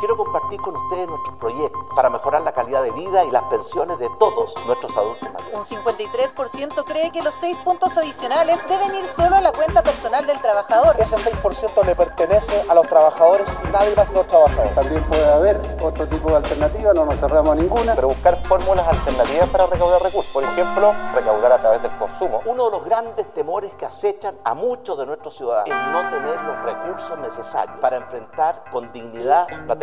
quiero compartir con ustedes nuestros proyectos para mejorar la calidad de vida y las pensiones de todos nuestros adultos mayores. Un 53% cree que los seis puntos adicionales deben ir solo a la cuenta personal del trabajador. Ese 6% le pertenece a los trabajadores y nadie más que los trabajadores. También puede haber otro tipo de alternativa, no nos cerramos a ninguna. Pero buscar fórmulas alternativas para recaudar recursos. Por ejemplo, recaudar a través del consumo. Uno de los grandes temores que acechan a muchos de nuestros ciudadanos es no tener los recursos necesarios para enfrentar con dignidad la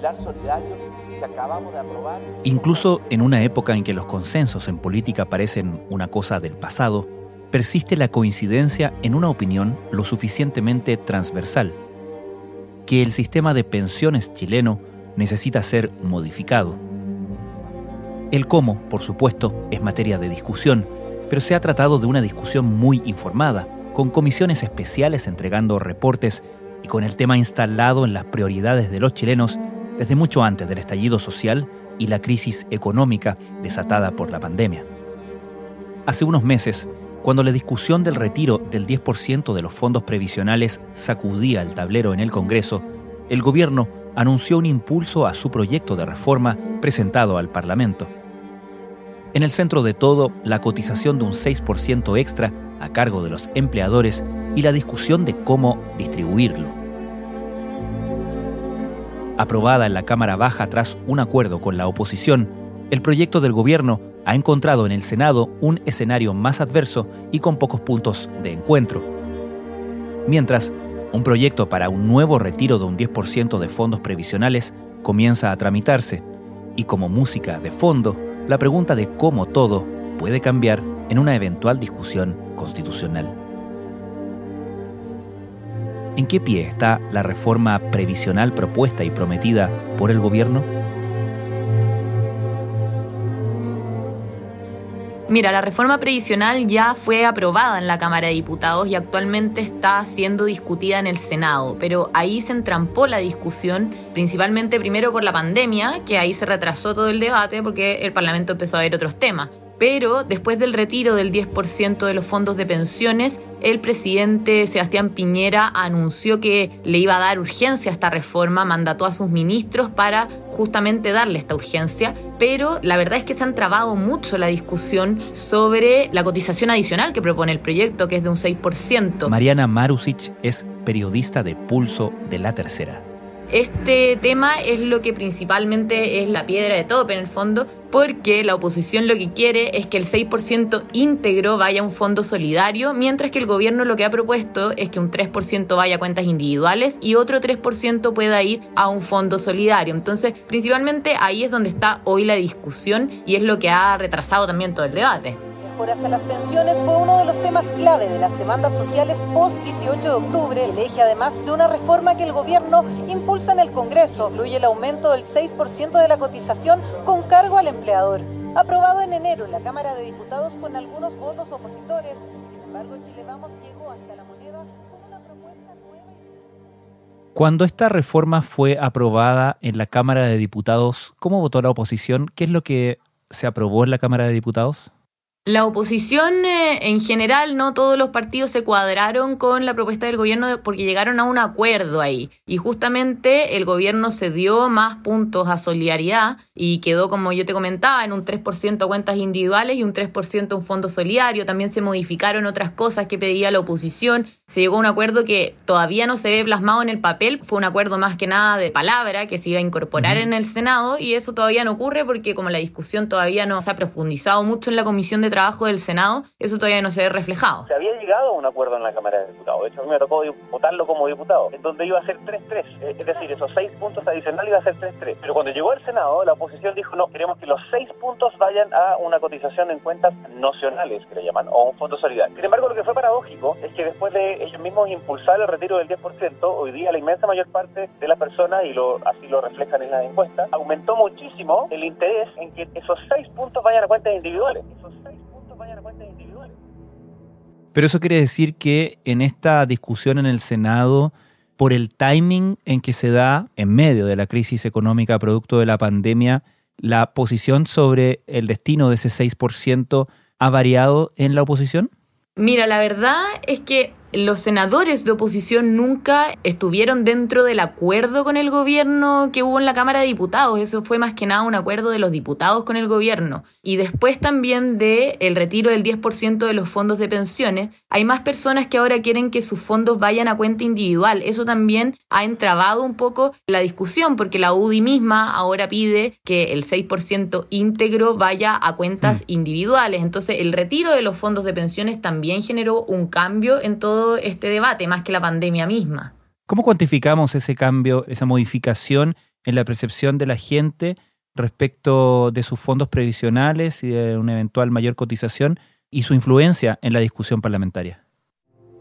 Pilar solidario que acabamos de aprobar. Incluso en una época en que los consensos en política parecen una cosa del pasado, persiste la coincidencia en una opinión lo suficientemente transversal, que el sistema de pensiones chileno necesita ser modificado. El cómo, por supuesto, es materia de discusión, pero se ha tratado de una discusión muy informada, con comisiones especiales entregando reportes y con el tema instalado en las prioridades de los chilenos desde mucho antes del estallido social y la crisis económica desatada por la pandemia. Hace unos meses, cuando la discusión del retiro del 10% de los fondos previsionales sacudía el tablero en el Congreso, el gobierno anunció un impulso a su proyecto de reforma presentado al Parlamento. En el centro de todo, la cotización de un 6% extra a cargo de los empleadores y la discusión de cómo distribuirlo. Aprobada en la Cámara Baja tras un acuerdo con la oposición, el proyecto del gobierno ha encontrado en el Senado un escenario más adverso y con pocos puntos de encuentro. Mientras, un proyecto para un nuevo retiro de un 10% de fondos previsionales comienza a tramitarse, y como música de fondo, la pregunta de cómo todo puede cambiar en una eventual discusión constitucional. ¿En qué pie está la reforma previsional propuesta y prometida por el gobierno? Mira, la reforma previsional ya fue aprobada en la Cámara de Diputados y actualmente está siendo discutida en el Senado, pero ahí se entrampó la discusión, principalmente primero por la pandemia, que ahí se retrasó todo el debate porque el Parlamento empezó a ver otros temas pero después del retiro del 10% de los fondos de pensiones, el presidente Sebastián Piñera anunció que le iba a dar urgencia a esta reforma, mandató a sus ministros para justamente darle esta urgencia, pero la verdad es que se han trabado mucho la discusión sobre la cotización adicional que propone el proyecto, que es de un 6%. Mariana Marusic es periodista de Pulso de la Tercera. Este tema es lo que principalmente es la piedra de todo, en el fondo, porque la oposición lo que quiere es que el 6% íntegro vaya a un fondo solidario, mientras que el gobierno lo que ha propuesto es que un 3% vaya a cuentas individuales y otro 3% pueda ir a un fondo solidario. Entonces, principalmente ahí es donde está hoy la discusión y es lo que ha retrasado también todo el debate mejoras a las pensiones fue uno de los temas clave de las demandas sociales post 18 de octubre, el eje además de una reforma que el gobierno impulsa en el Congreso, incluye el aumento del 6% de la cotización con cargo al empleador. Aprobado en enero en la Cámara de Diputados con algunos votos opositores, sin embargo Chile Vamos llegó hasta la moneda con una propuesta nueva. Cuando esta reforma fue aprobada en la Cámara de Diputados, ¿cómo votó la oposición? ¿Qué es lo que se aprobó en la Cámara de Diputados? La oposición eh, en general, no todos los partidos se cuadraron con la propuesta del gobierno porque llegaron a un acuerdo ahí. Y justamente el gobierno se dio más puntos a solidaridad y quedó, como yo te comentaba, en un 3% a cuentas individuales y un 3% a un fondo solidario. También se modificaron otras cosas que pedía la oposición. Se llegó a un acuerdo que todavía no se ve plasmado en el papel. Fue un acuerdo más que nada de palabra que se iba a incorporar en el Senado y eso todavía no ocurre porque como la discusión todavía no se ha profundizado mucho en la Comisión de trabajo del Senado, eso todavía no se ve reflejado. Se había llegado a un acuerdo en la Cámara de Diputados, de hecho a mí me tocó votarlo como diputado, en donde iba a ser 3-3, eh, es decir, esos seis puntos adicionales iba a ser 3-3. Pero cuando llegó al Senado, la oposición dijo, no, queremos que los seis puntos vayan a una cotización en cuentas nacionales, que le llaman, o un fondo solidario. Sin embargo, lo que fue paradójico es que después de de ellos mismos impulsar el retiro del 10%, hoy día la inmensa mayor parte de las personas, y lo, así lo reflejan en las encuestas, aumentó muchísimo el interés en que esos seis puntos vayan a cuentas individuales. Esos seis puntos vayan a cuentas individuales. Pero eso quiere decir que en esta discusión en el Senado, por el timing en que se da en medio de la crisis económica producto de la pandemia, la posición sobre el destino de ese 6% ha variado en la oposición? Mira, la verdad es que los senadores de oposición nunca estuvieron dentro del acuerdo con el gobierno que hubo en la Cámara de Diputados. Eso fue más que nada un acuerdo de los diputados con el gobierno. Y después también de el retiro del 10% de los fondos de pensiones, hay más personas que ahora quieren que sus fondos vayan a cuenta individual. Eso también ha entrabado un poco la discusión porque la UDI misma ahora pide que el 6% íntegro vaya a cuentas mm. individuales. Entonces, el retiro de los fondos de pensiones también generó un cambio en todo este debate, más que la pandemia misma. ¿Cómo cuantificamos ese cambio, esa modificación en la percepción de la gente respecto de sus fondos previsionales y de una eventual mayor cotización y su influencia en la discusión parlamentaria?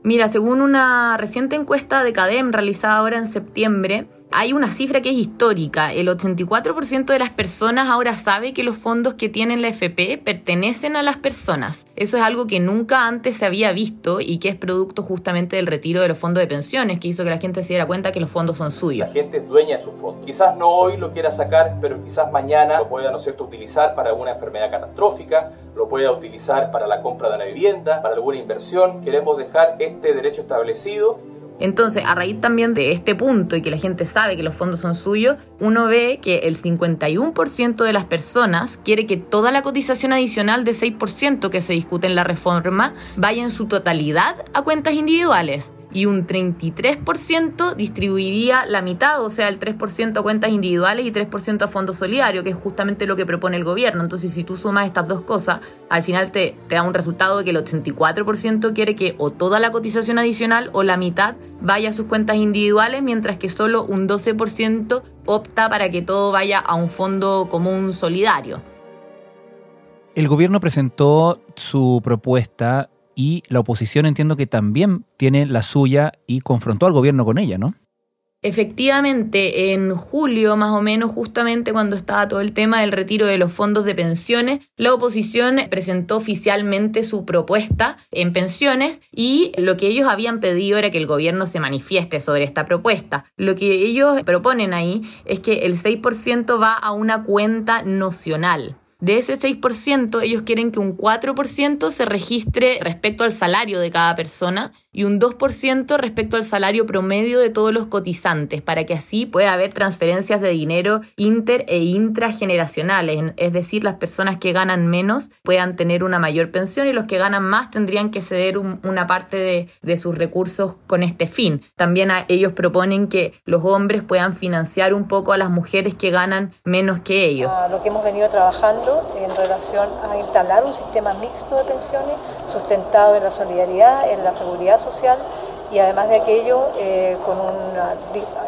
Mira, según una reciente encuesta de CADEM realizada ahora en septiembre, hay una cifra que es histórica. El 84% de las personas ahora sabe que los fondos que tienen la FP pertenecen a las personas. Eso es algo que nunca antes se había visto y que es producto justamente del retiro de los fondos de pensiones, que hizo que la gente se diera cuenta que los fondos son suyos. La gente es dueña de sus fondos. Quizás no hoy lo quiera sacar, pero quizás mañana lo pueda, ¿no cierto?, utilizar para alguna enfermedad catastrófica, lo pueda utilizar para la compra de una vivienda, para alguna inversión. Queremos dejar este derecho establecido entonces, a raíz también de este punto y que la gente sabe que los fondos son suyos, uno ve que el 51% de las personas quiere que toda la cotización adicional de 6% que se discute en la reforma vaya en su totalidad a cuentas individuales y un 33% distribuiría la mitad, o sea, el 3% a cuentas individuales y 3% a fondos solidarios, que es justamente lo que propone el gobierno. Entonces, si tú sumas estas dos cosas, al final te, te da un resultado de que el 84% quiere que o toda la cotización adicional o la mitad vaya a sus cuentas individuales, mientras que solo un 12% opta para que todo vaya a un fondo común solidario. El gobierno presentó su propuesta y la oposición entiendo que también tiene la suya y confrontó al gobierno con ella, ¿no? Efectivamente, en julio más o menos, justamente cuando estaba todo el tema del retiro de los fondos de pensiones, la oposición presentó oficialmente su propuesta en pensiones y lo que ellos habían pedido era que el gobierno se manifieste sobre esta propuesta. Lo que ellos proponen ahí es que el 6% va a una cuenta nocional. De ese 6%, ellos quieren que un 4% se registre respecto al salario de cada persona y un 2% respecto al salario promedio de todos los cotizantes, para que así pueda haber transferencias de dinero inter e intrageneracionales, es decir, las personas que ganan menos puedan tener una mayor pensión y los que ganan más tendrían que ceder una parte de, de, sus recursos con este fin. También ellos proponen que los hombres puedan financiar un poco a las mujeres que ganan menos que ellos. lo que hemos venido trabajando en relación a instalar un sistema mixto de pensiones sustentado en la solidaridad, en la seguridad social y además de aquello eh, con una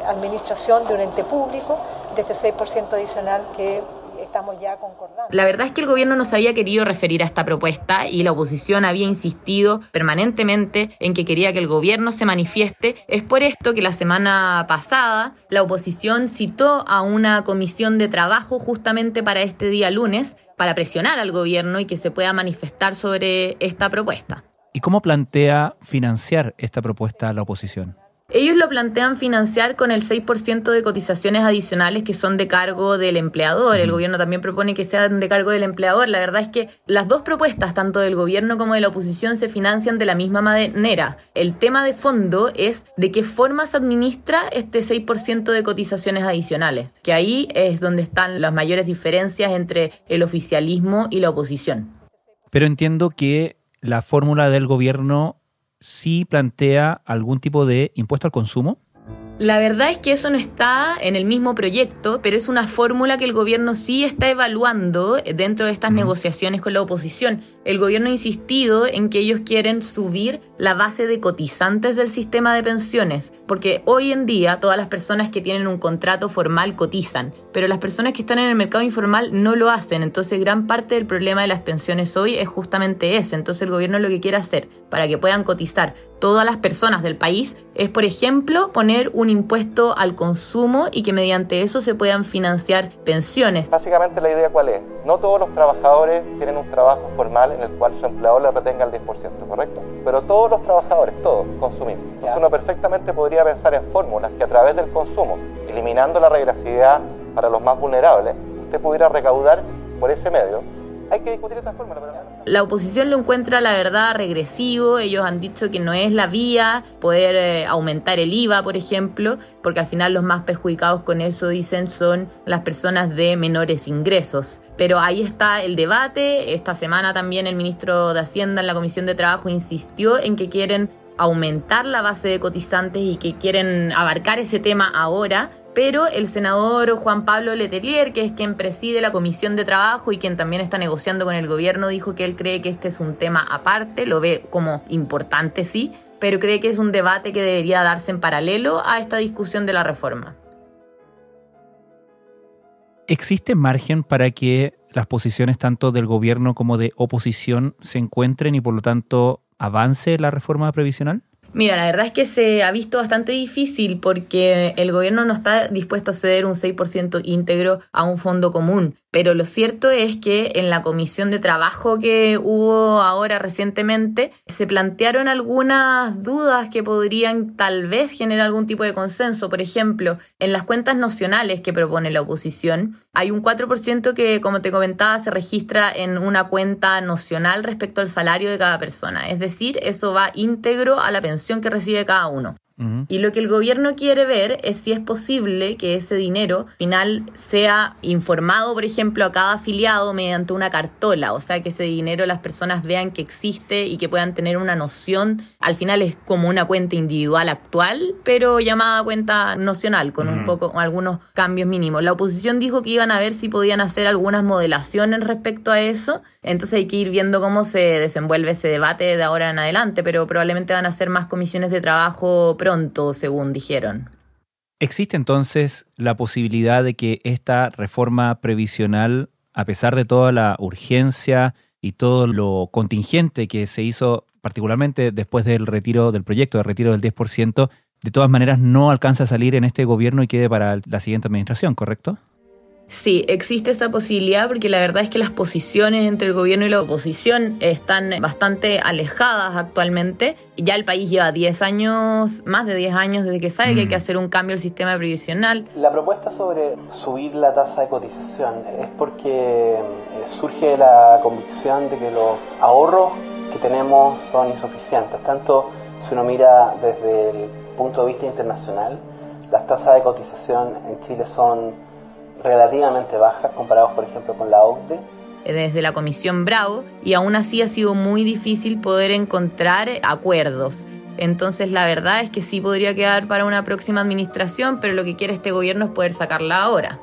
administración de un ente público de este 6% adicional que estamos ya concordando. La verdad es que el gobierno no se había querido referir a esta propuesta y la oposición había insistido permanentemente en que quería que el gobierno se manifieste. Es por esto que la semana pasada la oposición citó a una comisión de trabajo justamente para este día lunes para presionar al gobierno y que se pueda manifestar sobre esta propuesta. ¿Y cómo plantea financiar esta propuesta a la oposición? Ellos lo plantean financiar con el 6% de cotizaciones adicionales que son de cargo del empleador. El gobierno también propone que sean de cargo del empleador. La verdad es que las dos propuestas, tanto del gobierno como de la oposición, se financian de la misma manera. El tema de fondo es de qué forma se administra este 6% de cotizaciones adicionales, que ahí es donde están las mayores diferencias entre el oficialismo y la oposición. Pero entiendo que la fórmula del gobierno sí plantea algún tipo de impuesto al consumo. La verdad es que eso no está en el mismo proyecto, pero es una fórmula que el gobierno sí está evaluando dentro de estas negociaciones con la oposición. El gobierno ha insistido en que ellos quieren subir la base de cotizantes del sistema de pensiones, porque hoy en día todas las personas que tienen un contrato formal cotizan, pero las personas que están en el mercado informal no lo hacen. Entonces gran parte del problema de las pensiones hoy es justamente ese. Entonces el gobierno lo que quiere hacer para que puedan cotizar todas las personas del país es, por ejemplo, poner un impuesto al consumo y que mediante eso se puedan financiar pensiones. Básicamente la idea cuál es? No todos los trabajadores tienen un trabajo formal en el cual su empleador le retenga el 10%, ¿correcto? Pero todos los trabajadores, todos, consumimos. Entonces uno perfectamente podría pensar en fórmulas que a través del consumo, eliminando la regresividad para los más vulnerables, usted pudiera recaudar por ese medio hay que discutir esa fórmula. Pero... La oposición lo encuentra, la verdad, regresivo. Ellos han dicho que no es la vía poder eh, aumentar el IVA, por ejemplo, porque al final los más perjudicados con eso, dicen, son las personas de menores ingresos. Pero ahí está el debate. Esta semana también el ministro de Hacienda en la Comisión de Trabajo insistió en que quieren aumentar la base de cotizantes y que quieren abarcar ese tema ahora pero el senador Juan Pablo Letelier, que es quien preside la Comisión de Trabajo y quien también está negociando con el gobierno, dijo que él cree que este es un tema aparte, lo ve como importante, sí, pero cree que es un debate que debería darse en paralelo a esta discusión de la reforma. ¿Existe margen para que las posiciones tanto del gobierno como de oposición se encuentren y por lo tanto avance la reforma previsional? Mira, la verdad es que se ha visto bastante difícil porque el gobierno no está dispuesto a ceder un 6% íntegro a un fondo común. Pero lo cierto es que en la comisión de trabajo que hubo ahora recientemente se plantearon algunas dudas que podrían tal vez generar algún tipo de consenso. Por ejemplo, en las cuentas nacionales que propone la oposición, hay un 4% que, como te comentaba, se registra en una cuenta nacional respecto al salario de cada persona. Es decir, eso va íntegro a la pensión que recibe cada uno. Y lo que el gobierno quiere ver es si es posible que ese dinero final sea informado, por ejemplo, a cada afiliado mediante una cartola, o sea, que ese dinero las personas vean que existe y que puedan tener una noción. Al final es como una cuenta individual actual, pero llamada cuenta nocional, con un poco, algunos cambios mínimos. La oposición dijo que iban a ver si podían hacer algunas modelaciones respecto a eso, entonces hay que ir viendo cómo se desenvuelve ese debate de ahora en adelante, pero probablemente van a ser más comisiones de trabajo pronto, según dijeron. ¿Existe entonces la posibilidad de que esta reforma previsional, a pesar de toda la urgencia y todo lo contingente que se hizo, particularmente después del retiro del proyecto de retiro del 10%, de todas maneras no alcance a salir en este gobierno y quede para la siguiente administración, ¿correcto? Sí, existe esa posibilidad porque la verdad es que las posiciones entre el gobierno y la oposición están bastante alejadas actualmente. Ya el país lleva 10 años, más de 10 años desde que sabe que hay que mm. hacer un cambio al sistema previsional. La propuesta sobre subir la tasa de cotización es porque eh, surge la convicción de que los ahorros que tenemos son insuficientes. Tanto si uno mira desde el punto de vista internacional, las tasas de cotización en Chile son relativamente bajas comparados, por ejemplo, con la OCDE. Desde la Comisión Bravo, y aún así ha sido muy difícil poder encontrar acuerdos. Entonces la verdad es que sí podría quedar para una próxima administración, pero lo que quiere este gobierno es poder sacarla ahora.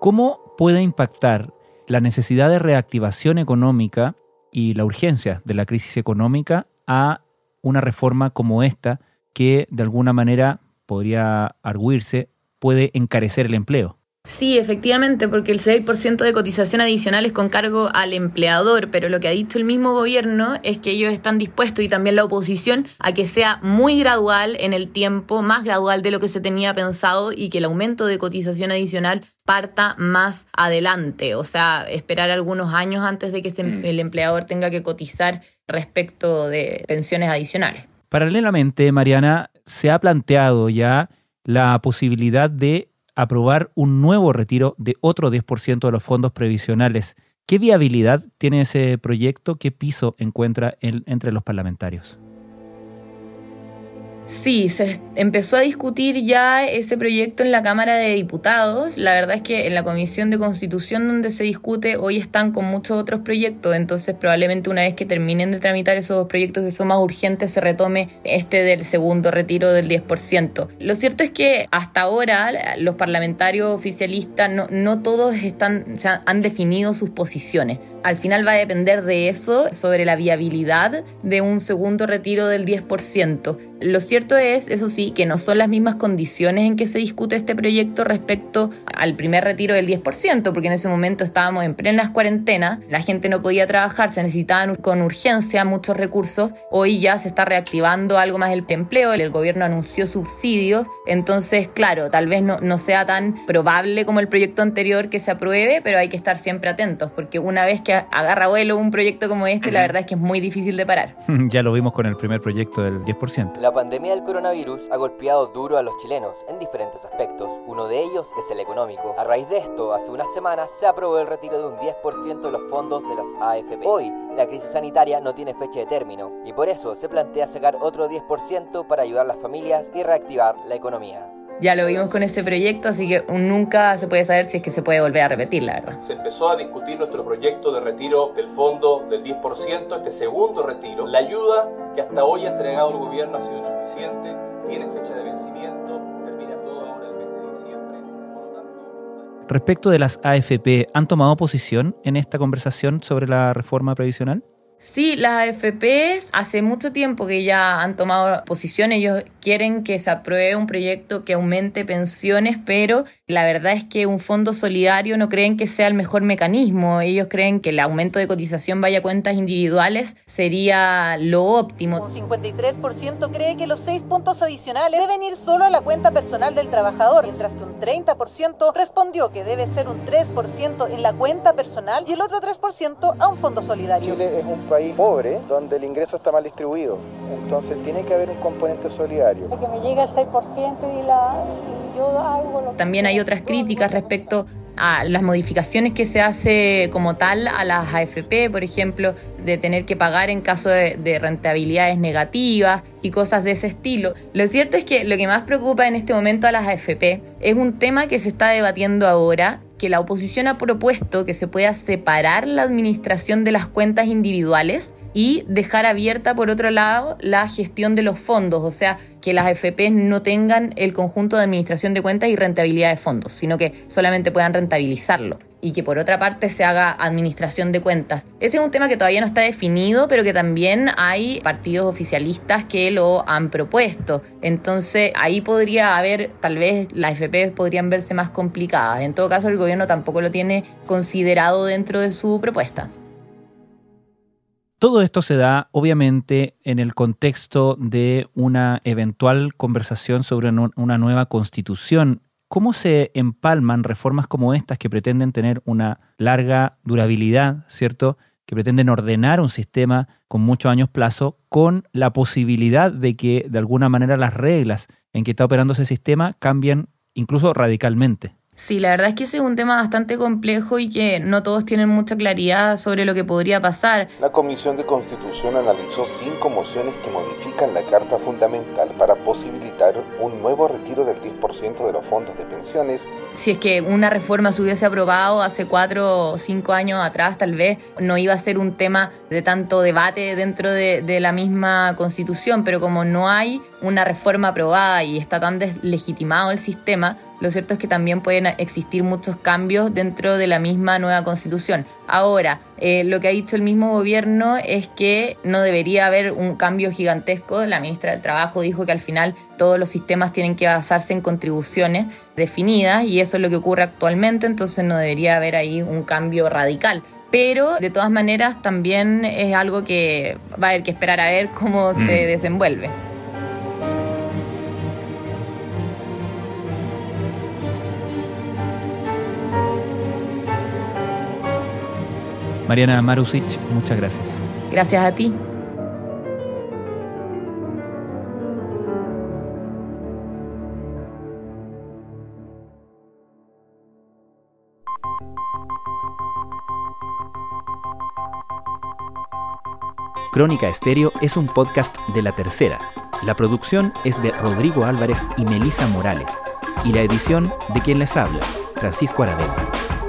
¿Cómo puede impactar la necesidad de reactivación económica y la urgencia de la crisis económica a una reforma como esta que de alguna manera podría arguirse puede encarecer el empleo. Sí, efectivamente, porque el 6% de cotización adicional es con cargo al empleador, pero lo que ha dicho el mismo gobierno es que ellos están dispuestos y también la oposición a que sea muy gradual en el tiempo, más gradual de lo que se tenía pensado y que el aumento de cotización adicional parta más adelante, o sea, esperar algunos años antes de que mm. el empleador tenga que cotizar respecto de pensiones adicionales. Paralelamente, Mariana, se ha planteado ya la posibilidad de aprobar un nuevo retiro de otro 10% de los fondos previsionales. ¿Qué viabilidad tiene ese proyecto? ¿Qué piso encuentra entre los parlamentarios? Sí, se empezó a discutir ya ese proyecto en la Cámara de Diputados. La verdad es que en la Comisión de Constitución donde se discute hoy están con muchos otros proyectos, entonces probablemente una vez que terminen de tramitar esos proyectos que son más urgentes se retome este del segundo retiro del 10%. Lo cierto es que hasta ahora los parlamentarios oficialistas no, no todos están, han definido sus posiciones. Al final va a depender de eso, sobre la viabilidad de un segundo retiro del 10%. Lo cierto es, eso sí, que no son las mismas condiciones en que se discute este proyecto respecto al primer retiro del 10%, porque en ese momento estábamos en plenas cuarentenas, la gente no podía trabajar, se necesitaban con urgencia muchos recursos. Hoy ya se está reactivando algo más el empleo, el gobierno anunció subsidios, entonces, claro, tal vez no, no sea tan probable como el proyecto anterior que se apruebe, pero hay que estar siempre atentos, porque una vez que agarra vuelo un proyecto como este, la verdad es que es muy difícil de parar. ya lo vimos con el primer proyecto del 10%. La pandemia del coronavirus ha golpeado duro a los chilenos en diferentes aspectos. Uno de ellos es el económico. A raíz de esto, hace unas semanas se aprobó el retiro de un 10% de los fondos de las AFP. Hoy, la crisis sanitaria no tiene fecha de término y por eso se plantea sacar otro 10% para ayudar a las familias y reactivar la economía. Ya lo vimos con este proyecto, así que nunca se puede saber si es que se puede volver a repetir, la verdad. Se empezó a discutir nuestro proyecto de retiro del fondo del 10%, este segundo retiro. La ayuda que hasta hoy ha entregado el gobierno ha sido insuficiente, tiene fecha de vencimiento, termina todo ahora el mes de diciembre. Respecto de las AFP, ¿han tomado posición en esta conversación sobre la reforma previsional? Sí, las AFP hace mucho tiempo que ya han tomado posición. Ellos quieren que se apruebe un proyecto que aumente pensiones, pero la verdad es que un fondo solidario no creen que sea el mejor mecanismo. Ellos creen que el aumento de cotización vaya a cuentas individuales sería lo óptimo. Un 53% cree que los seis puntos adicionales deben ir solo a la cuenta personal del trabajador, mientras que un 30% respondió que debe ser un 3% en la cuenta personal y el otro 3% a un fondo solidario. Chile es un país pobre donde el ingreso está mal distribuido, entonces tiene que haber un componente solidario. Que me llega el 6% y, la, y yo hago lo También hay otras críticas respecto a las modificaciones que se hace como tal a las AFP, por ejemplo, de tener que pagar en caso de, de, rentabilidades negativas y cosas de ese estilo. Lo cierto es que lo que más preocupa en este momento a las AFP es un tema que se está debatiendo ahora, que la oposición ha propuesto que se pueda separar la administración de las cuentas individuales y dejar abierta, por otro lado, la gestión de los fondos, o sea, que las AFP no tengan el conjunto de administración de cuentas y rentabilidad de fondos, sino que solamente puedan rentabilizarlo y que por otra parte se haga administración de cuentas. Ese es un tema que todavía no está definido, pero que también hay partidos oficialistas que lo han propuesto. Entonces ahí podría haber, tal vez las AFP podrían verse más complicadas. En todo caso, el gobierno tampoco lo tiene considerado dentro de su propuesta. Todo esto se da, obviamente, en el contexto de una eventual conversación sobre una nueva constitución. ¿Cómo se empalman reformas como estas que pretenden tener una larga durabilidad, ¿cierto? Que pretenden ordenar un sistema con muchos años plazo, con la posibilidad de que de alguna manera las reglas en que está operando ese sistema cambien incluso radicalmente. Sí, la verdad es que ese es un tema bastante complejo y que no todos tienen mucha claridad sobre lo que podría pasar. La Comisión de Constitución analizó cinco mociones que modifican la Carta Fundamental para posibilitar un nuevo retiro del 10% de los fondos de pensiones. Si es que una reforma se hubiese aprobado hace cuatro o cinco años atrás, tal vez no iba a ser un tema de tanto debate dentro de, de la misma Constitución, pero como no hay una reforma aprobada y está tan deslegitimado el sistema, lo cierto es que también pueden existir muchos cambios dentro de la misma nueva constitución. Ahora, eh, lo que ha dicho el mismo gobierno es que no debería haber un cambio gigantesco. La ministra del Trabajo dijo que al final todos los sistemas tienen que basarse en contribuciones definidas y eso es lo que ocurre actualmente, entonces no debería haber ahí un cambio radical pero de todas maneras también es algo que va a haber que esperar a ver cómo se Mm. desenvuelve. Mariana Marusic, muchas gracias. Gracias a ti. Crónica Estéreo es un podcast de la tercera. La producción es de Rodrigo Álvarez y Melisa Morales. Y la edición de quien les habla, Francisco Aravena.